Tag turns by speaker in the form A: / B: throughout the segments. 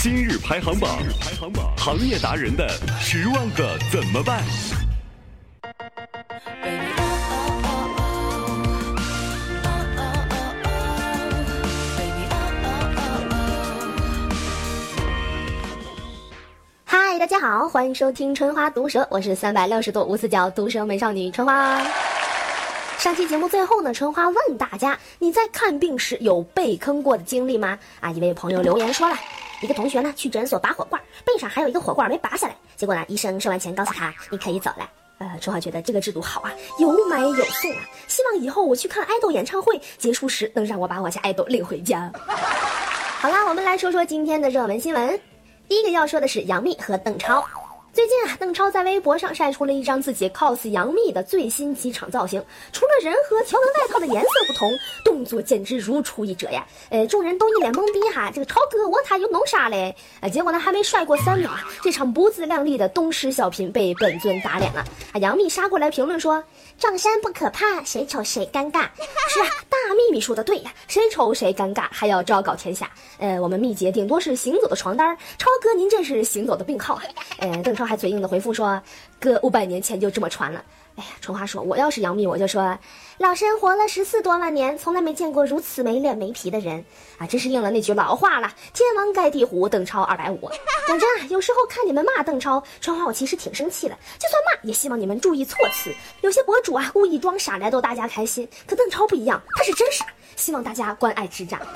A: 今日排行榜，行业达人的十万个怎么办？
B: 嗨，大家好，欢迎收听春花毒舌，我是三百六十度无死角毒舌美少女春花。上期节目最后呢，春花问大家：你在看病时有被坑过的经历吗？啊，一位朋友留言说了，一个同学呢去诊所拔火罐，背上还有一个火罐没拔下来，结果呢医生收完钱告诉他你可以走了。呃，春华觉得这个制度好啊，有买有送啊，希望以后我去看爱豆演唱会结束时能让我把我家爱豆领回家。好啦，我们来说说今天的热门新闻。第一个要说的是杨幂和邓超。最近啊，邓超在微博上晒出了一张自己 cos 杨幂的最新机场造型，除了人和条纹外套的颜色不同，动作简直如出一辙呀！呃，众人都一脸懵逼哈，这个超哥我他又弄啥嘞？啊，结果呢还没帅过三秒啊，这场不自量力的东施效颦被本尊打脸了。啊，杨幂杀过来评论说：“撞衫不可怕，谁丑谁尴尬。”是啊，大幂幂说的对呀，谁丑谁尴尬，还要昭告天下。呃，我们幂姐顶多是行走的床单，超哥您这是行走的病号啊！呃，邓超。还嘴硬的回复说：“哥，五百年前就这么传了。”哎呀，春花说：“我要是杨幂，我就说，老身活了十四多万年，从来没见过如此没脸没皮的人啊！真是应了那句老话了：天王盖地虎，邓超二百五。讲真啊，有时候看你们骂邓超，春花我其实挺生气的。就算骂，也希望你们注意措辞。有些博主啊，故意装傻来逗大家开心，可邓超不一样，他是真傻。希望大家关爱之战。”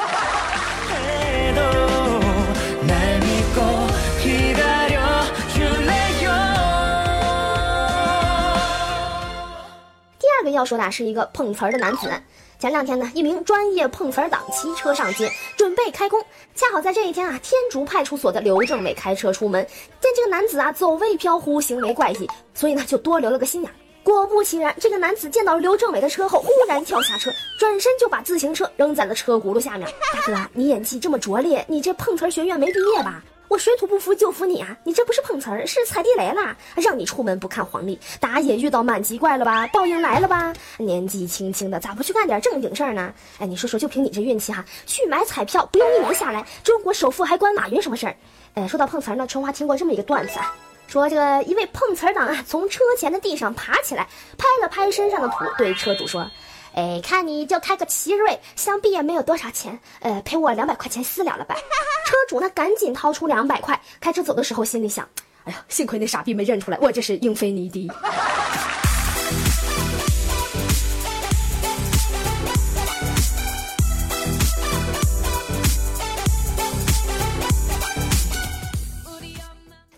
B: 要说的是一个碰瓷儿的男子。前两天呢，一名专业碰瓷儿党骑车上街，准备开工。恰好在这一天啊，天竺派出所的刘政委开车出门，见这个男子啊走位飘忽，行为怪异，所以呢就多留了个心眼。果不其然，这个男子见到刘政委的车后，忽然跳下车，转身就把自行车扔在了车轱辘下面。大哥，你演技这么拙劣，你这碰瓷儿学院没毕业吧？我水土不服就服你啊！你这不是碰瓷儿，是踩地雷啦！让你出门不看黄历，打野遇到满级怪了吧？报应来了吧？年纪轻轻的咋不去干点正经事儿呢？哎，你说说，就凭你这运气哈，去买彩票不用一年下来，中国首富还关马云什么事儿？哎，说到碰瓷儿呢，春花听过这么一个段子啊，说这个一位碰瓷儿党啊，从车前的地上爬起来，拍了拍身上的土，对车主说。哎，看你就开个奇瑞，想必也没有多少钱，呃，赔我两百块钱私了了吧？车主呢，赶紧掏出两百块，开车走的时候心里想，哎呀，幸亏那傻逼没认出来，我这是英菲尼迪。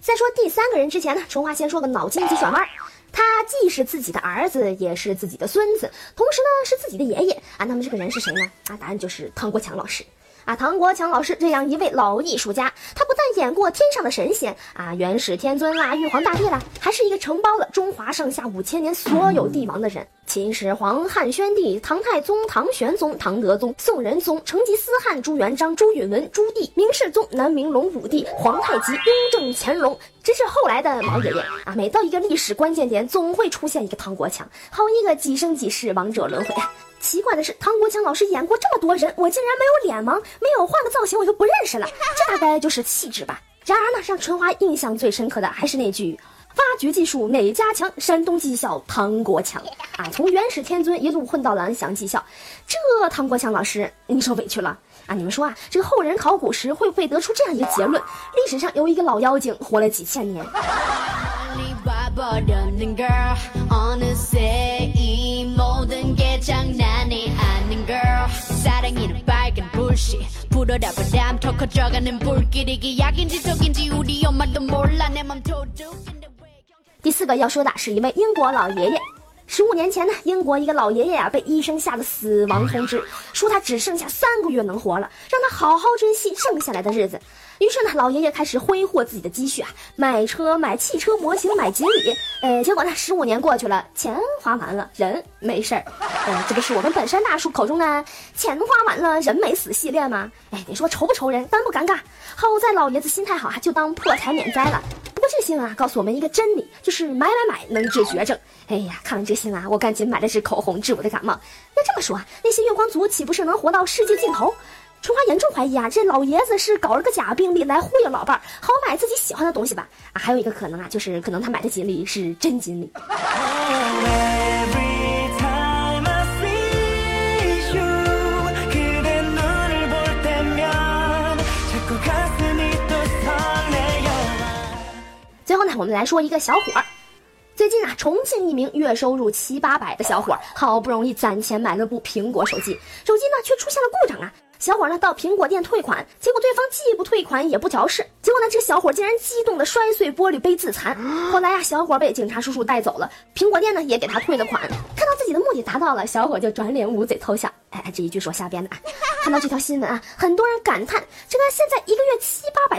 B: 在说第三个人之前呢，春花先说个脑筋急转弯。他既是自己的儿子，也是自己的孙子，同时呢是自己的爷爷啊。那么这个人是谁呢？啊，答案就是唐国强老师。啊，唐国强老师这样一位老艺术家，他不演过天上的神仙啊，元始天尊啦，玉皇大帝啦，还是一个承包了中华上下五千年所有帝王的人。秦始皇、汉宣帝、唐太宗、唐玄宗、唐德宗、宋仁宗、成吉思汗、朱元璋、朱允文、朱棣、明世宗、南明隆武帝、皇太极、雍正、乾隆，直至后来的毛爷爷啊，每到一个历史关键点，总会出现一个唐国强，好一个几生几世王者轮回！奇怪的是，唐国强老师演过这么多人，我竟然没有脸盲，没有换个造型我就不认识了，这大概就是气质吧。然而呢，让春花印象最深刻的还是那句。挖掘技术哪家强？山东技校唐国强啊！从元始天尊一路混到蓝翔技校，这唐国强老师，你受委屈了啊！你们说啊，这个后人考古时会不会得出这样一个结论：历史上有一个老妖精活了几千年？第四个要说的是一位英国老爷爷。十五年前呢，英国一个老爷爷啊，被医生下了死亡通知，说他只剩下三个月能活了，让他好好珍惜剩下来的日子。于是呢，老爷爷开始挥霍自己的积蓄啊，买车、买汽车模型、买锦鲤。呃，结果呢，十五年过去了，钱花完了，人没事儿。呃，这不是我们本山大叔口中的“钱花完了，人没死”系列吗？哎，你说愁不愁人，尴不尴尬？好在老爷子心态好啊，就当破财免灾了。这新闻啊，告诉我们一个真理，就是买买买能治绝症。哎呀，看完这新闻啊，我赶紧买了支口红治我的感冒。那这么说啊，那些月光族岂不是能活到世界尽头？春花严重怀疑啊，这老爷子是搞了个假病例来忽悠老伴儿，好买自己喜欢的东西吧？啊，还有一个可能啊，就是可能他买的锦鲤是真锦鲤。最后呢，我们来说一个小伙儿。最近啊，重庆一名月收入七八百的小伙儿，好不容易攒钱买了部苹果手机，手机呢却出现了故障啊。小伙呢到苹果店退款，结果对方既不退款也不调试，结果呢这个小伙竟然激动的摔碎玻璃杯自残。后来呀，小伙被警察叔叔带走了，苹果店呢也给他退了款。看到自己的目的达到了，小伙就转脸捂嘴偷笑。哎，这一句说瞎编的啊。看到这条新闻啊，很多人感叹，这个现在一个月七八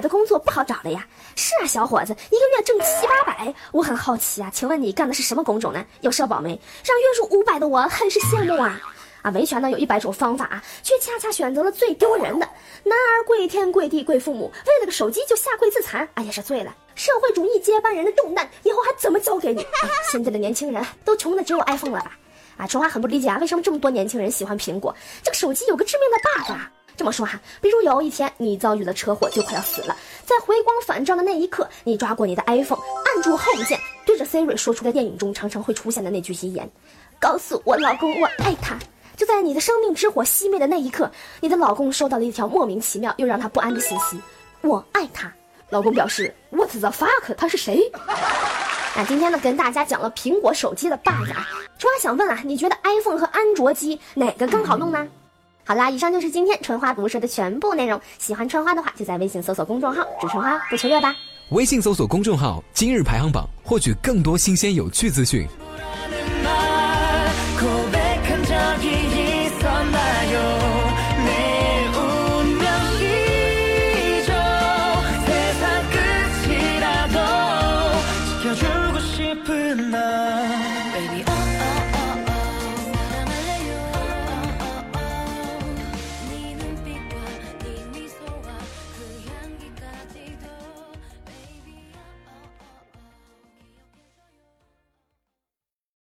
B: 好找了呀。是啊，小伙子，一个月挣七八百，我很好奇啊，请问你干的是什么工种呢？有社保没？让月入五百的我很是羡慕啊。啊，维权呢有一百种方法啊，却恰恰选择了最丢人的。男儿跪天跪地跪父母，为了个手机就下跪自残，哎呀是醉了。社会主义接班人的重担以后还怎么交给你？现在的年轻人都穷的只有 iPhone 了吧？啊，春花很不理解啊，为什么这么多年轻人喜欢苹果？这个手机有个致命的 bug 啊。这么说哈，比如有一天你遭遇了车祸，就快要死了，在回光返照的那一刻，你抓过你的 iPhone，按住 Home 键，对着 Siri 说出了电影中常常会出现的那句遗言：“告诉我老公我爱他。”就在你的生命之火熄灭的那一刻，你的老公收到了一条莫名其妙又让他不安的信息：“我爱他。”老公表示：“What the fuck？他是谁？” 那今天呢，跟大家讲了苹果手机的 bug 啊，春花想问啊，你觉得 iPhone 和安卓机哪个更好用呢？好啦，以上就是今天春花读书的全部内容。喜欢春花的话，就在微信搜索公众号“主春花不求月”吧。
C: 微信搜索公众号“今日排行榜”，获取更多新鲜有趣资讯。